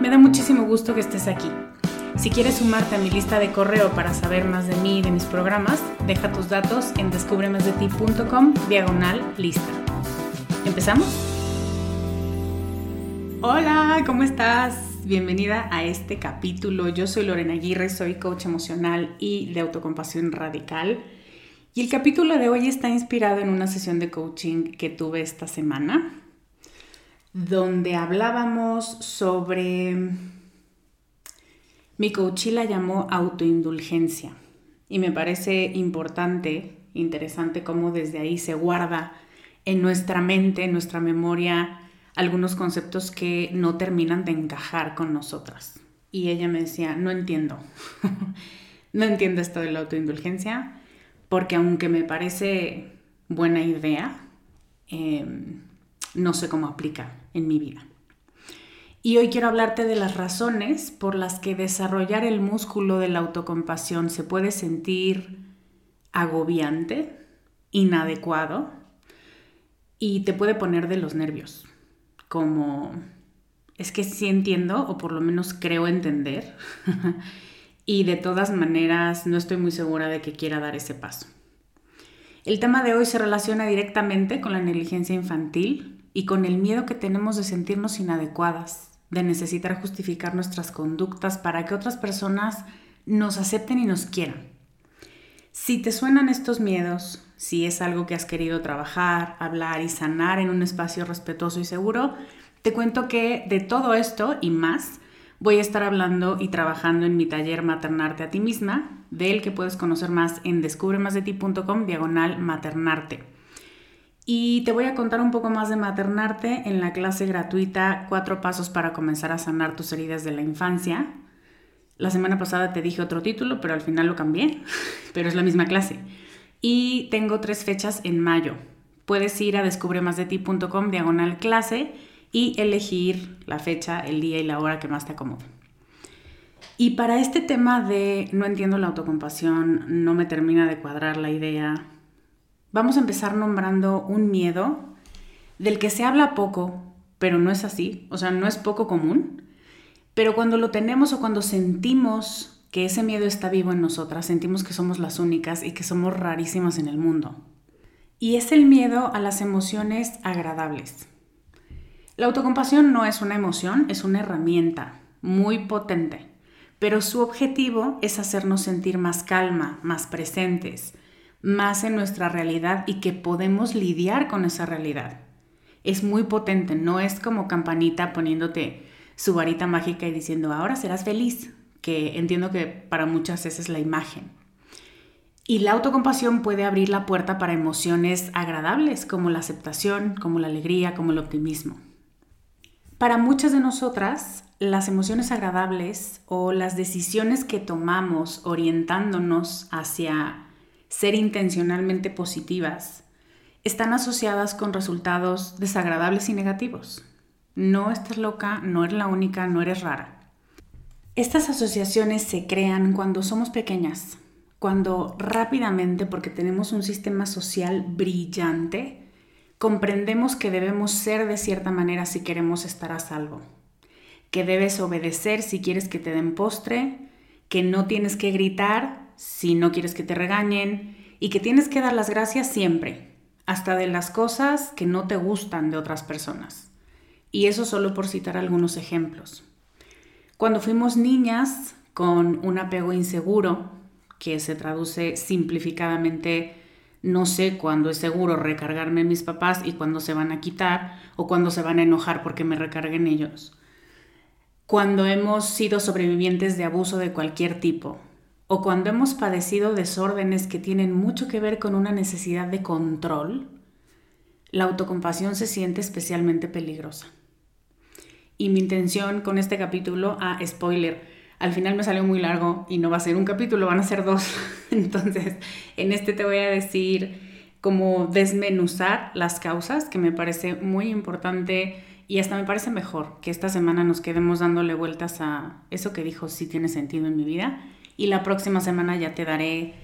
Me da muchísimo gusto que estés aquí. Si quieres sumarte a mi lista de correo para saber más de mí y de mis programas, deja tus datos en descubremasdeti.com diagonal lista. ¿Empezamos? Hola, ¿cómo estás? Bienvenida a este capítulo. Yo soy Lorena Aguirre, soy coach emocional y de autocompasión radical. Y el capítulo de hoy está inspirado en una sesión de coaching que tuve esta semana donde hablábamos sobre... Mi coachí la llamó autoindulgencia y me parece importante, interesante cómo desde ahí se guarda en nuestra mente, en nuestra memoria, algunos conceptos que no terminan de encajar con nosotras. Y ella me decía, no entiendo, no entiendo esto de la autoindulgencia, porque aunque me parece buena idea, em, no sé cómo aplica en mi vida. Y hoy quiero hablarte de las razones por las que desarrollar el músculo de la autocompasión se puede sentir agobiante, inadecuado y te puede poner de los nervios. Como es que sí entiendo, o por lo menos creo entender, y de todas maneras no estoy muy segura de que quiera dar ese paso. El tema de hoy se relaciona directamente con la negligencia infantil y con el miedo que tenemos de sentirnos inadecuadas, de necesitar justificar nuestras conductas para que otras personas nos acepten y nos quieran. Si te suenan estos miedos, si es algo que has querido trabajar, hablar y sanar en un espacio respetuoso y seguro, te cuento que de todo esto y más voy a estar hablando y trabajando en mi taller Maternarte a ti misma, del que puedes conocer más en descubremasdeti.com diagonal maternarte. Y te voy a contar un poco más de maternarte en la clase gratuita Cuatro Pasos para comenzar a sanar tus heridas de la infancia. La semana pasada te dije otro título, pero al final lo cambié, pero es la misma clase. Y tengo tres fechas en mayo. Puedes ir a descubremasdeti.com diagonal clase y elegir la fecha, el día y la hora que más te acomode. Y para este tema de no entiendo la autocompasión, no me termina de cuadrar la idea, vamos a empezar nombrando un miedo del que se habla poco, pero no es así, o sea, no es poco común, pero cuando lo tenemos o cuando sentimos que ese miedo está vivo en nosotras, sentimos que somos las únicas y que somos rarísimas en el mundo. Y es el miedo a las emociones agradables. La autocompasión no es una emoción, es una herramienta muy potente, pero su objetivo es hacernos sentir más calma, más presentes, más en nuestra realidad y que podemos lidiar con esa realidad. Es muy potente, no es como campanita poniéndote su varita mágica y diciendo, ahora serás feliz, que entiendo que para muchas esa es la imagen. Y la autocompasión puede abrir la puerta para emociones agradables como la aceptación, como la alegría, como el optimismo. Para muchas de nosotras, las emociones agradables o las decisiones que tomamos orientándonos hacia ser intencionalmente positivas están asociadas con resultados desagradables y negativos. No estás loca, no eres la única, no eres rara. Estas asociaciones se crean cuando somos pequeñas, cuando rápidamente, porque tenemos un sistema social brillante, comprendemos que debemos ser de cierta manera si queremos estar a salvo, que debes obedecer si quieres que te den postre, que no tienes que gritar si no quieres que te regañen y que tienes que dar las gracias siempre, hasta de las cosas que no te gustan de otras personas. Y eso solo por citar algunos ejemplos. Cuando fuimos niñas con un apego inseguro, que se traduce simplificadamente no sé cuándo es seguro recargarme mis papás y cuándo se van a quitar o cuándo se van a enojar porque me recarguen ellos. Cuando hemos sido sobrevivientes de abuso de cualquier tipo o cuando hemos padecido desórdenes que tienen mucho que ver con una necesidad de control, la autocompasión se siente especialmente peligrosa. Y mi intención con este capítulo, a ah, spoiler, al final me salió muy largo y no va a ser un capítulo, van a ser dos. Entonces, en este te voy a decir cómo desmenuzar las causas, que me parece muy importante y hasta me parece mejor que esta semana nos quedemos dándole vueltas a eso que dijo si tiene sentido en mi vida. Y la próxima semana ya te daré,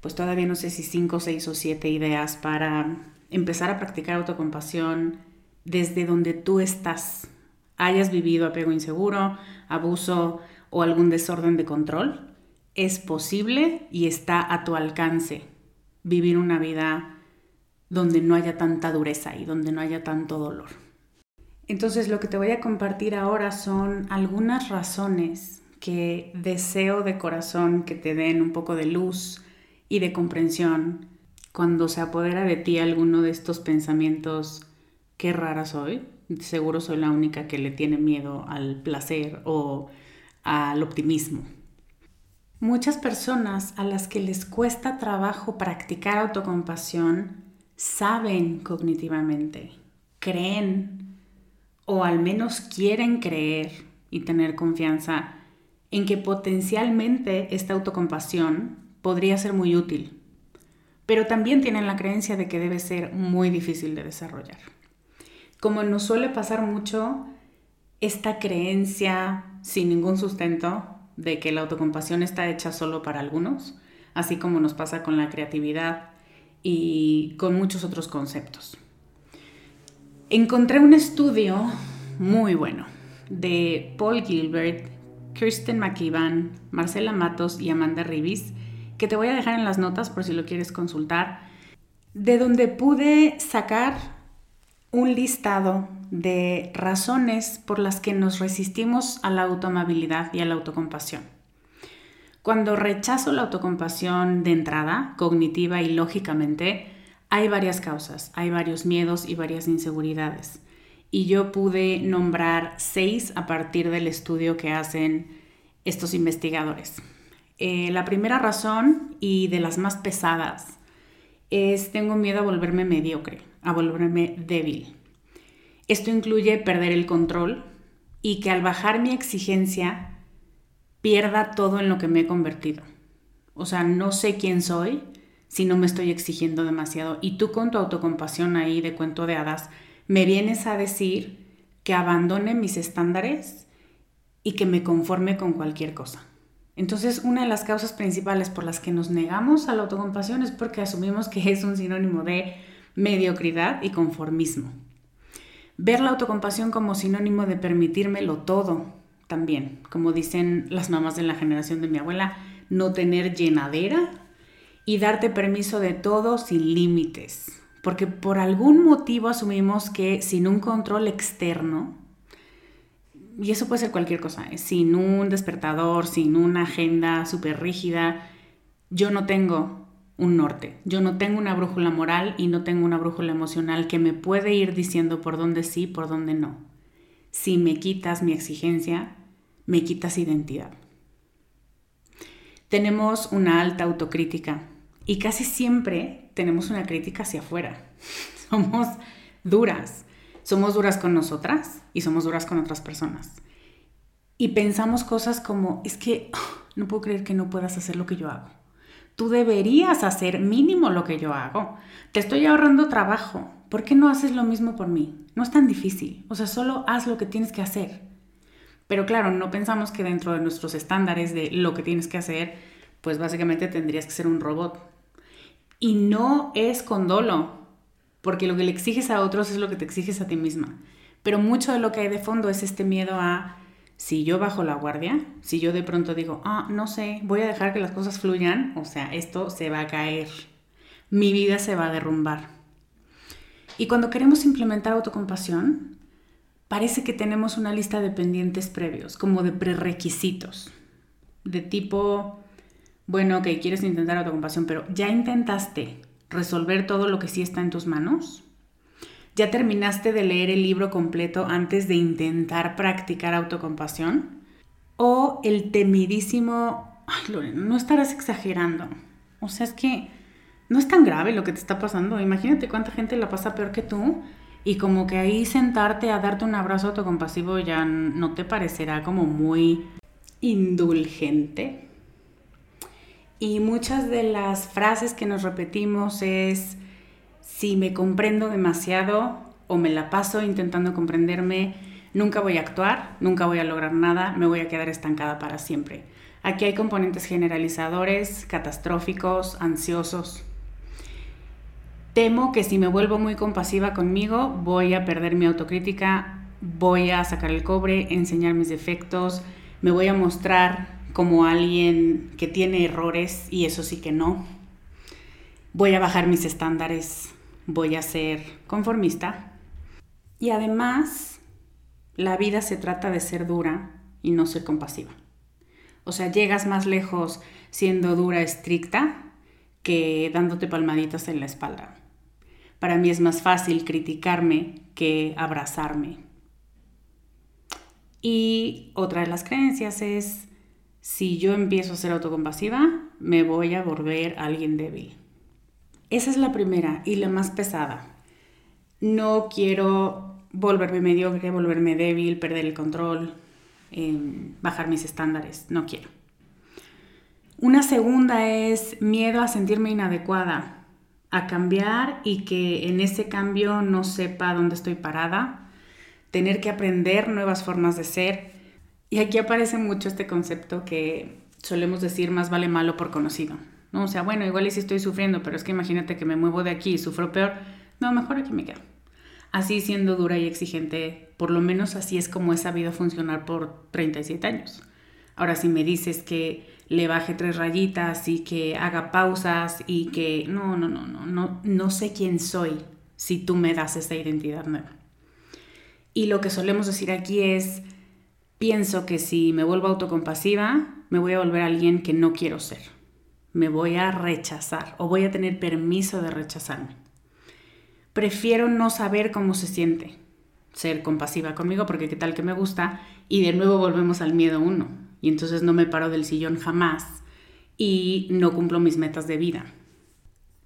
pues todavía no sé si cinco, seis o siete ideas para empezar a practicar autocompasión desde donde tú estás. Hayas vivido apego inseguro, abuso, o algún desorden de control, es posible y está a tu alcance vivir una vida donde no haya tanta dureza y donde no haya tanto dolor. Entonces lo que te voy a compartir ahora son algunas razones que deseo de corazón que te den un poco de luz y de comprensión cuando se apodera de ti alguno de estos pensamientos, qué rara soy, seguro soy la única que le tiene miedo al placer o al optimismo. Muchas personas a las que les cuesta trabajo practicar autocompasión saben cognitivamente, creen o al menos quieren creer y tener confianza en que potencialmente esta autocompasión podría ser muy útil, pero también tienen la creencia de que debe ser muy difícil de desarrollar. Como nos suele pasar mucho, esta creencia sin ningún sustento de que la autocompasión está hecha solo para algunos, así como nos pasa con la creatividad y con muchos otros conceptos. Encontré un estudio muy bueno de Paul Gilbert, Kirsten McKeevan, Marcela Matos y Amanda Ribis, que te voy a dejar en las notas por si lo quieres consultar, de donde pude sacar un listado de razones por las que nos resistimos a la autoamabilidad y a la autocompasión. Cuando rechazo la autocompasión de entrada, cognitiva y lógicamente, hay varias causas, hay varios miedos y varias inseguridades. Y yo pude nombrar seis a partir del estudio que hacen estos investigadores. Eh, la primera razón y de las más pesadas es tengo miedo a volverme mediocre, a volverme débil. Esto incluye perder el control y que al bajar mi exigencia pierda todo en lo que me he convertido. O sea, no sé quién soy si no me estoy exigiendo demasiado. Y tú con tu autocompasión ahí de cuento de hadas, me vienes a decir que abandone mis estándares y que me conforme con cualquier cosa. Entonces, una de las causas principales por las que nos negamos a la autocompasión es porque asumimos que es un sinónimo de mediocridad y conformismo. Ver la autocompasión como sinónimo de permitírmelo todo, también, como dicen las mamás de la generación de mi abuela, no tener llenadera y darte permiso de todo sin límites. Porque por algún motivo asumimos que sin un control externo, y eso puede ser cualquier cosa, ¿eh? sin un despertador, sin una agenda súper rígida, yo no tengo un norte, yo no tengo una brújula moral y no tengo una brújula emocional que me puede ir diciendo por dónde sí, por dónde no. Si me quitas mi exigencia, me quitas identidad. Tenemos una alta autocrítica y casi siempre tenemos una crítica hacia afuera. Somos duras. Somos duras con nosotras y somos duras con otras personas. Y pensamos cosas como, es que no puedo creer que no puedas hacer lo que yo hago. Tú deberías hacer mínimo lo que yo hago. Te estoy ahorrando trabajo. ¿Por qué no haces lo mismo por mí? No es tan difícil. O sea, solo haz lo que tienes que hacer. Pero claro, no pensamos que dentro de nuestros estándares de lo que tienes que hacer, pues básicamente tendrías que ser un robot. Y no es con dolo porque lo que le exiges a otros es lo que te exiges a ti misma. Pero mucho de lo que hay de fondo es este miedo a, si yo bajo la guardia, si yo de pronto digo, ah, no sé, voy a dejar que las cosas fluyan, o sea, esto se va a caer, mi vida se va a derrumbar. Y cuando queremos implementar autocompasión, parece que tenemos una lista de pendientes previos, como de prerequisitos, de tipo, bueno, ok, quieres intentar autocompasión, pero ya intentaste resolver todo lo que sí está en tus manos? ¿Ya terminaste de leer el libro completo antes de intentar practicar autocompasión? ¿O el temidísimo, ay Lorena, no estarás exagerando? O sea, es que no es tan grave lo que te está pasando. Imagínate cuánta gente la pasa peor que tú y como que ahí sentarte a darte un abrazo autocompasivo ya no te parecerá como muy indulgente. Y muchas de las frases que nos repetimos es, si me comprendo demasiado o me la paso intentando comprenderme, nunca voy a actuar, nunca voy a lograr nada, me voy a quedar estancada para siempre. Aquí hay componentes generalizadores, catastróficos, ansiosos. Temo que si me vuelvo muy compasiva conmigo, voy a perder mi autocrítica, voy a sacar el cobre, enseñar mis defectos, me voy a mostrar como alguien que tiene errores y eso sí que no. Voy a bajar mis estándares, voy a ser conformista. Y además, la vida se trata de ser dura y no ser compasiva. O sea, llegas más lejos siendo dura, estricta, que dándote palmaditas en la espalda. Para mí es más fácil criticarme que abrazarme. Y otra de las creencias es, si yo empiezo a ser autocompasiva, me voy a volver alguien débil. Esa es la primera y la más pesada. No quiero volverme mediocre, volverme débil, perder el control, em, bajar mis estándares. No quiero. Una segunda es miedo a sentirme inadecuada, a cambiar y que en ese cambio no sepa dónde estoy parada, tener que aprender nuevas formas de ser y aquí aparece mucho este concepto que solemos decir más vale malo por conocido. ¿no? O sea, bueno, igual y si estoy sufriendo, pero es que imagínate que me muevo de aquí y sufro peor. No, mejor aquí me quedo. Así siendo dura y exigente, por lo menos así es como he sabido funcionar por 37 años. Ahora, si me dices que le baje tres rayitas y que haga pausas y que no, no, no, no, no, no sé quién soy si tú me das esa identidad nueva. Y lo que solemos decir aquí es, pienso que si me vuelvo autocompasiva, me voy a volver alguien que no quiero ser. Me voy a rechazar o voy a tener permiso de rechazarme. Prefiero no saber cómo se siente ser compasiva conmigo porque qué tal que me gusta y de nuevo volvemos al miedo uno y entonces no me paro del sillón jamás y no cumplo mis metas de vida.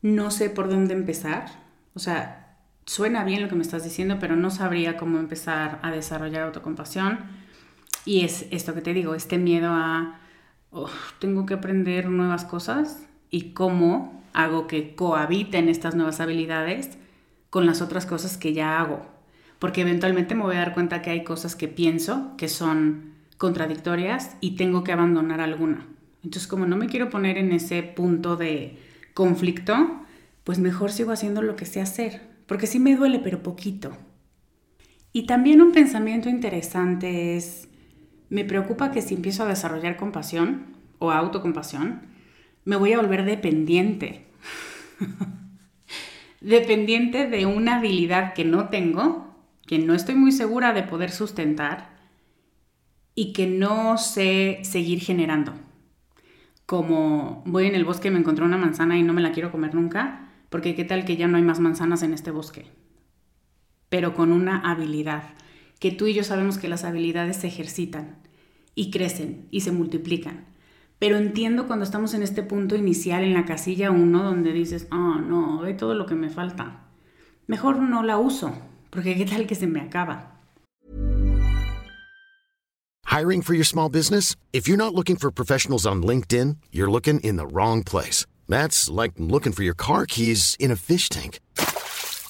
No sé por dónde empezar, o sea, suena bien lo que me estás diciendo, pero no sabría cómo empezar a desarrollar autocompasión y es esto que te digo, este miedo a, tengo que aprender nuevas cosas y cómo hago que cohabiten estas nuevas habilidades con las otras cosas que ya hago. Porque eventualmente me voy a dar cuenta que hay cosas que pienso que son contradictorias y tengo que abandonar alguna. Entonces, como no me quiero poner en ese punto de conflicto, pues mejor sigo haciendo lo que sé hacer. Porque sí me duele, pero poquito. Y también un pensamiento interesante es, Me preocupa que si empiezo a desarrollar compasión o autocompasión, me voy a volver dependiente. dependiente de una habilidad que no tengo, que no estoy muy segura de poder sustentar y que no sé seguir generando. Como voy en el bosque y me encontré una manzana y no me la quiero comer nunca, porque qué tal que ya no hay más manzanas en este bosque. Pero con una habilidad que tú y yo sabemos que las habilidades se ejercitan y crecen y se multiplican. Pero entiendo cuando estamos en este punto inicial, en la casilla 1, donde dices, oh no, ve todo lo que me falta. Mejor no la uso, porque qué tal que se me acaba. Hiring for your small business? If you're not looking for professionals on LinkedIn, you're looking in the wrong place. That's like looking for your car keys in a fish tank.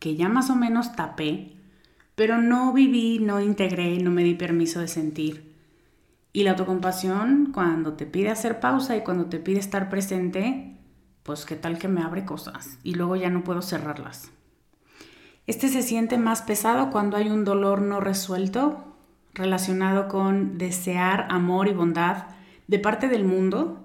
que ya más o menos tapé, pero no viví, no integré, no me di permiso de sentir. Y la autocompasión, cuando te pide hacer pausa y cuando te pide estar presente, pues qué tal que me abre cosas y luego ya no puedo cerrarlas. Este se siente más pesado cuando hay un dolor no resuelto relacionado con desear amor y bondad de parte del mundo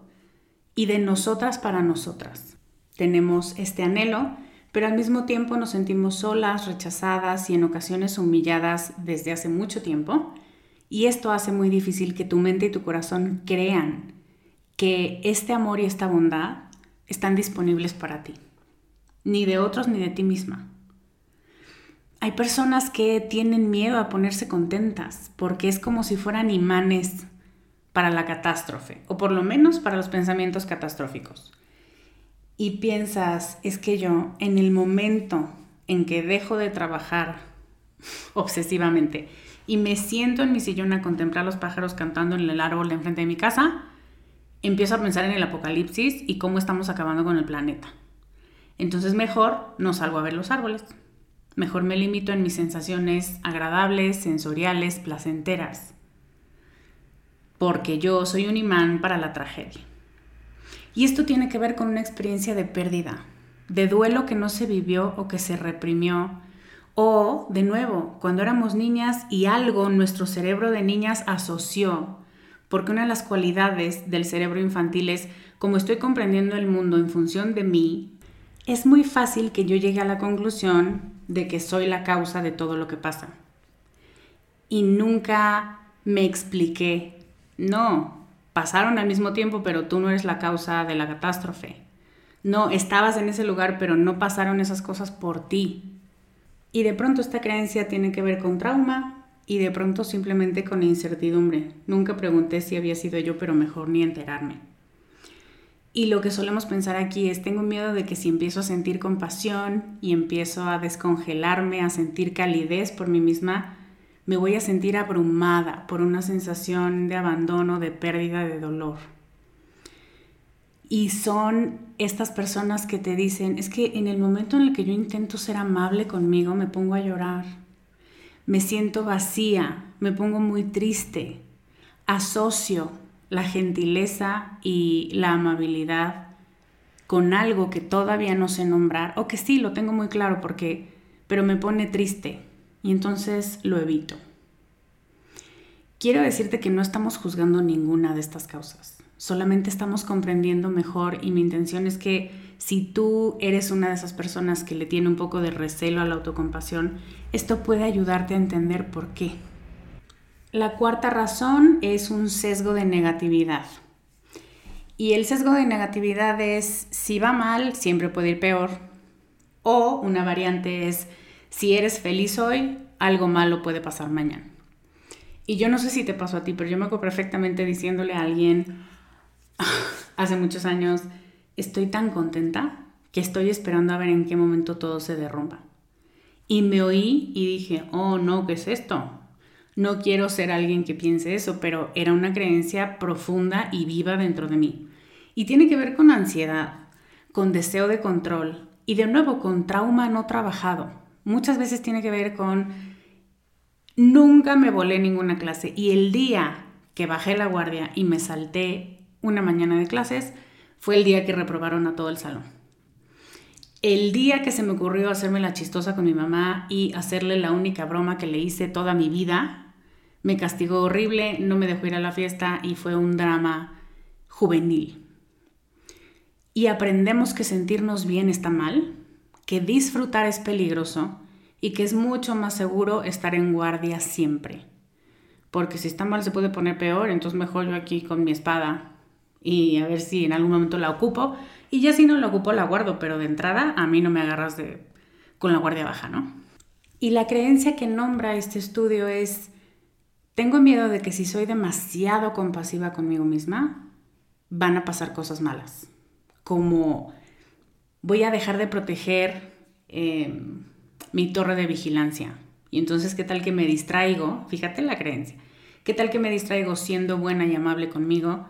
y de nosotras para nosotras. Tenemos este anhelo pero al mismo tiempo nos sentimos solas, rechazadas y en ocasiones humilladas desde hace mucho tiempo. Y esto hace muy difícil que tu mente y tu corazón crean que este amor y esta bondad están disponibles para ti, ni de otros ni de ti misma. Hay personas que tienen miedo a ponerse contentas porque es como si fueran imanes para la catástrofe, o por lo menos para los pensamientos catastróficos y piensas, es que yo en el momento en que dejo de trabajar obsesivamente y me siento en mi sillón a contemplar los pájaros cantando en el árbol de enfrente de mi casa, empiezo a pensar en el apocalipsis y cómo estamos acabando con el planeta. Entonces mejor no salgo a ver los árboles. Mejor me limito en mis sensaciones agradables, sensoriales, placenteras. Porque yo soy un imán para la tragedia. Y esto tiene que ver con una experiencia de pérdida, de duelo que no se vivió o que se reprimió. O, de nuevo, cuando éramos niñas y algo nuestro cerebro de niñas asoció, porque una de las cualidades del cerebro infantil es, como estoy comprendiendo el mundo en función de mí, es muy fácil que yo llegue a la conclusión de que soy la causa de todo lo que pasa. Y nunca me expliqué, no, pasaron al mismo tiempo, pero tú no eres la causa de la catástrofe. No, estabas en ese lugar, pero no pasaron esas cosas por ti. Y de pronto esta creencia tiene que ver con trauma y de pronto simplemente con incertidumbre. Nunca pregunté si había sido yo, pero mejor ni enterarme. Y lo que solemos pensar aquí es, tengo miedo de que si empiezo a sentir compasión y empiezo a descongelarme, a sentir calidez por mí misma, me voy a sentir abrumada por una sensación de abandono, de pérdida, de dolor. Y son estas personas que te dicen, es que en el momento en el que yo intento ser amable conmigo, me pongo a llorar, me siento vacía, me pongo muy triste, asocio la gentileza y la amabilidad con algo que todavía no sé nombrar, o que sí, lo tengo muy claro porque, pero me pone triste, y entonces lo evito. Quiero decirte que no estamos juzgando ninguna de estas causas, solamente estamos comprendiendo mejor y mi intención es que si tú eres una de esas personas que le tiene un poco de recelo a la autocompasión, esto puede ayudarte a entender por qué. La cuarta razón es un sesgo de negatividad. Y el sesgo de negatividad es si va mal, siempre puede ir peor. O una variante es si eres feliz hoy, algo malo puede pasar mañana. Y yo no sé si te pasó a ti, pero yo me acuerdo perfectamente diciéndole a alguien hace muchos años, estoy tan contenta que estoy esperando a ver en qué momento todo se derrumba. Y me oí y dije, oh no, ¿qué es esto? No quiero ser alguien que piense eso, pero era una creencia profunda y viva dentro de mí. Y tiene que ver con ansiedad, con deseo de control y de nuevo con trauma no trabajado. Muchas veces tiene que ver con nunca me volé ninguna clase y el día que bajé la guardia y me salté una mañana de clases fue el día que reprobaron a todo el salón. El día que se me ocurrió hacerme la chistosa con mi mamá y hacerle la única broma que le hice toda mi vida, me castigó horrible, no me dejó ir a la fiesta y fue un drama juvenil y aprendemos que sentirnos bien está mal, que disfrutar es peligroso y que es mucho más seguro estar en guardia siempre. Porque si está mal se puede poner peor, entonces mejor yo aquí con mi espada y a ver si en algún momento la ocupo. Y ya si no la ocupo la guardo, pero de entrada a mí no me agarras de, con la guardia baja, ¿no? Y la creencia que nombra este estudio es, tengo miedo de que si soy demasiado compasiva conmigo misma, van a pasar cosas malas como voy a dejar de proteger em, mi torre de vigilancia. Y entonces, ¿qué tal que me distraigo? Fíjate la creencia. ¿Qué tal que me distraigo siendo buena y amable conmigo?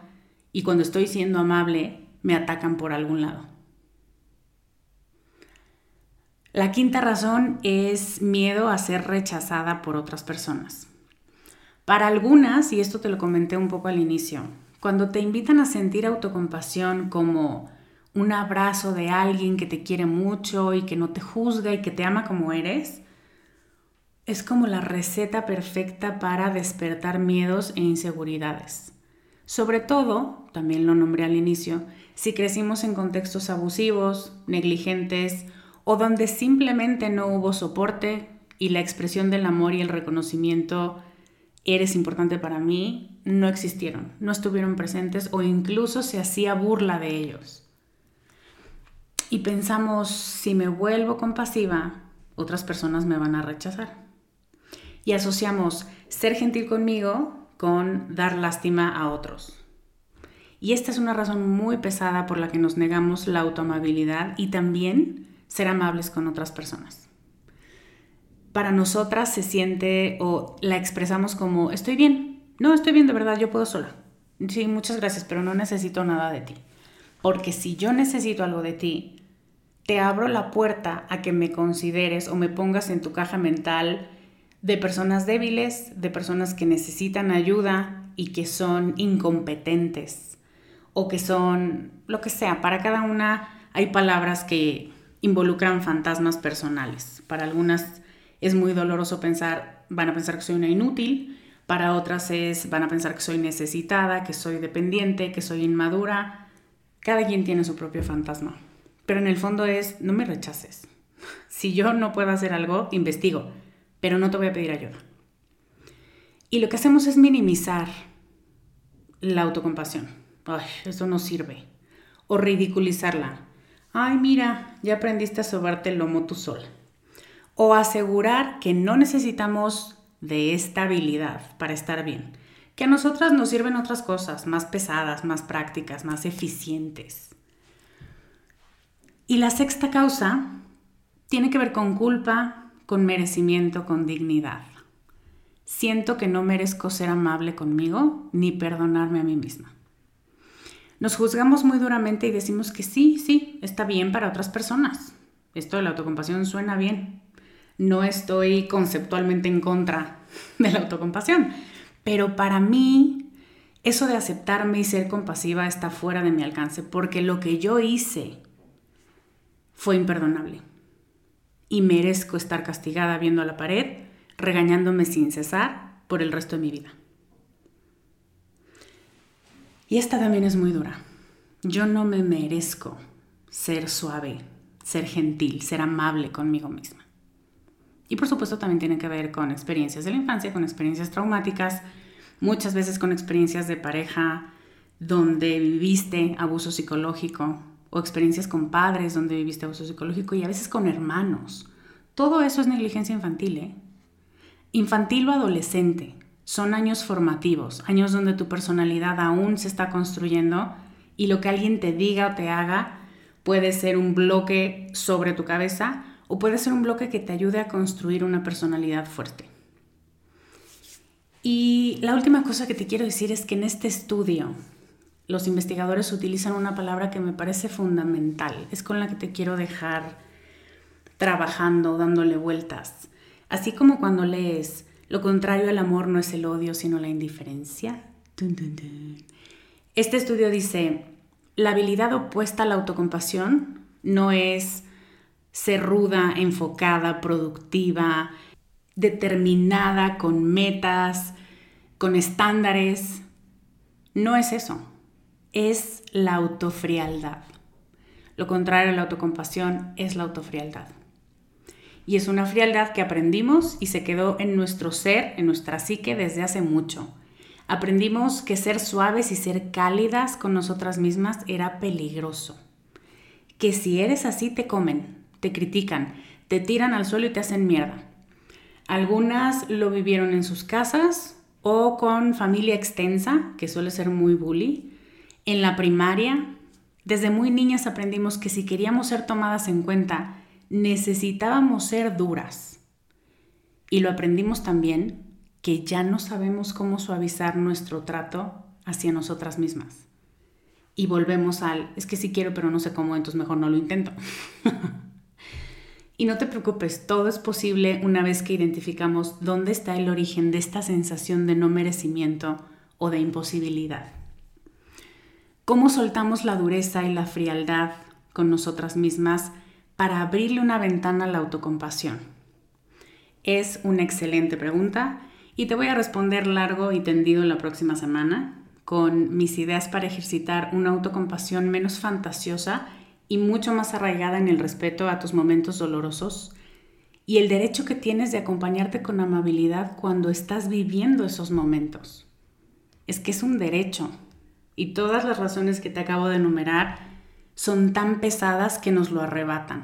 Y cuando estoy siendo amable, me atacan por algún lado. La quinta razón es miedo a ser rechazada por otras personas. Para algunas, y esto te lo comenté un poco al inicio, cuando te invitan a sentir autocompasión como un abrazo de alguien que te quiere mucho y que no te juzga y que te ama como eres, es como la receta perfecta para despertar miedos e inseguridades. Sobre todo, también lo nombré al inicio, si crecimos en contextos abusivos, negligentes o donde simplemente no hubo soporte y la expresión del amor y el reconocimiento eres importante para mí no existieron, no estuvieron presentes o incluso se hacía burla de ellos y pensamos, si me vuelvo compasiva, otras personas me van a rechazar. Y asociamos ser gentil conmigo con dar lástima a otros. Y esta es una razón muy pesada por la que nos negamos la autoamabilidad y también ser amables con otras personas. Para nosotras se siente o la expresamos como estoy bien. No, estoy bien de verdad, yo puedo sola. Sí, muchas gracias, pero no necesito nada de ti. Porque si yo necesito algo de ti, te abro la puerta a que me consideres o me pongas en tu caja mental de personas débiles, de personas que necesitan ayuda y que son incompetentes o que son lo que sea. Para cada una hay palabras que involucran fantasmas personales. Para algunas es muy doloroso pensar, van a pensar que soy una inútil, para otras es, van a pensar que soy necesitada, que soy dependiente, que soy inmadura. Cada quien tiene su propio fantasma. Pero en el fondo es, no me rechaces. Si yo no puedo hacer algo, investigo, pero no te voy a pedir ayuda. Y lo que hacemos es minimizar la autocompasión. Ay, eso no sirve. O ridiculizarla. Ay, mira, ya aprendiste a sobarte el lomo tú sola. O asegurar que no necesitamos de esta habilidad para estar bien. Que a nosotras nos sirven otras cosas más pesadas, más prácticas, más eficientes. Y la sexta causa tiene que ver con culpa, con merecimiento, con dignidad. Siento que no merezco ser amable conmigo ni perdonarme a mí misma. Nos juzgamos muy duramente y decimos que sí, sí, está bien para otras personas. Esto de la autocompasión suena bien. No estoy conceptualmente en contra de la autocompasión, pero para mí eso de aceptarme y ser compasiva está fuera de mi alcance, porque lo que yo hice fue imperdonable. Y merezco estar castigada viendo a la pared, regañándome sin cesar por el resto de mi vida. Y esta también es muy dura. Yo no me merezco ser suave, ser gentil, ser amable conmigo misma. Y por supuesto también tiene que ver con experiencias de la infancia, con experiencias traumáticas, muchas veces con experiencias de pareja donde viviste abuso psicológico, o experiencias con padres donde viviste abuso psicológico y a veces con hermanos. Todo eso es negligencia infantil, ¿eh? Infantil o adolescente. Son años formativos, años donde tu personalidad aún se está construyendo y lo que alguien te diga o te haga puede ser un bloque sobre tu cabeza o puede ser un bloque que te ayude a construir una personalidad fuerte. Y la última cosa que te quiero decir es que en este estudio los investigadores utilizan una palabra que me parece fundamental, es con la que te quiero dejar trabajando, dándole vueltas. Así como cuando lees, lo contrario al amor no es el odio, sino la indiferencia. Este estudio dice, la habilidad opuesta a la autocompasión no es ser ruda, enfocada, productiva, determinada, con metas, con estándares. No es eso, es la autofrialdad. Lo contrario a la autocompasión es la autofrialdad. Y es una frialdad que aprendimos y se quedó en nuestro ser, en nuestra psique desde hace mucho. Aprendimos que ser suaves y ser cálidas con nosotras mismas era peligroso. Que si eres así te comen, te critican, te tiran al suelo y te hacen mierda. Algunas lo vivieron en sus casas o con familia extensa, que suele ser muy bully. En la primaria, desde muy niñas aprendimos que si queríamos ser tomadas en cuenta, necesitábamos ser duras. Y lo aprendimos también que ya no sabemos cómo suavizar nuestro trato hacia nosotras mismas. Y volvemos al, es que sí quiero, pero no sé cómo, entonces mejor no lo intento. Y no te preocupes, todo es posible una vez que identificamos dónde está el origen de esta sensación de no merecimiento o de imposibilidad. ¿Cómo soltamos la dureza y la frialdad con nosotras mismas para abrirle una ventana a la autocompasión? Es una excelente pregunta y te voy a responder largo y tendido la próxima semana con mis ideas para ejercitar una autocompasión menos fantasiosa y mucho más arraigada en el respeto a tus momentos dolorosos y el derecho que tienes de acompañarte con amabilidad cuando estás viviendo esos momentos. Es que es un derecho y todas las razones que te acabo de enumerar son tan pesadas que nos lo arrebatan.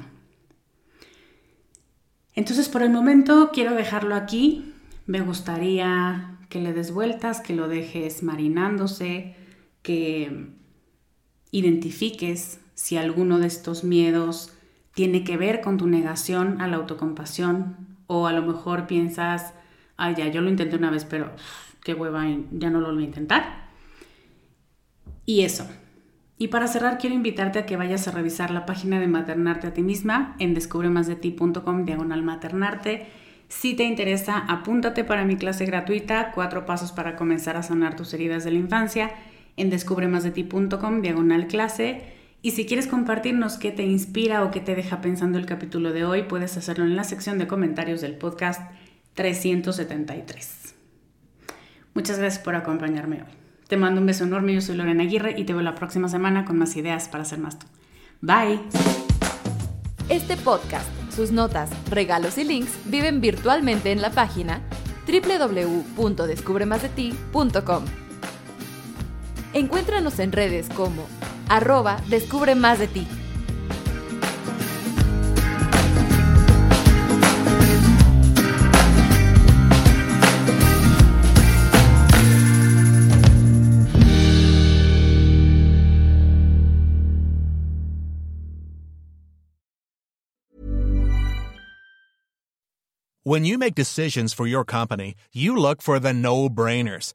Entonces por el momento quiero dejarlo aquí. Me gustaría que le des vueltas, que lo dejes marinándose, que identifiques si alguno de estos miedos tiene que ver con tu negación a la autocompasión o a lo mejor piensas, ay ya, yo lo intenté una vez, pero qué hueva, ya no lo voy a intentar. Y eso. Y para cerrar, quiero invitarte a que vayas a revisar la página de Maternarte a ti misma en descubremasdeti.com diagonal maternarte. Si te interesa, apúntate para mi clase gratuita, cuatro pasos para comenzar a sanar tus heridas de la infancia, en descubremasdeti.com diagonal clase. Y si quieres compartirnos qué te inspira o qué te deja pensando el capítulo de hoy, puedes hacerlo en la sección de comentarios del podcast 373. Muchas gracias por acompañarme hoy. Te mando un beso enorme, yo soy Lorena Aguirre y te veo la próxima semana con más ideas para hacer más tú. Bye. Este podcast, sus notas, regalos y links viven virtualmente en la página www.descubremasdeti.com. Encuéntranos en redes como arroba descubre más de ti. When you make decisions for your company, you look for the no-brainers.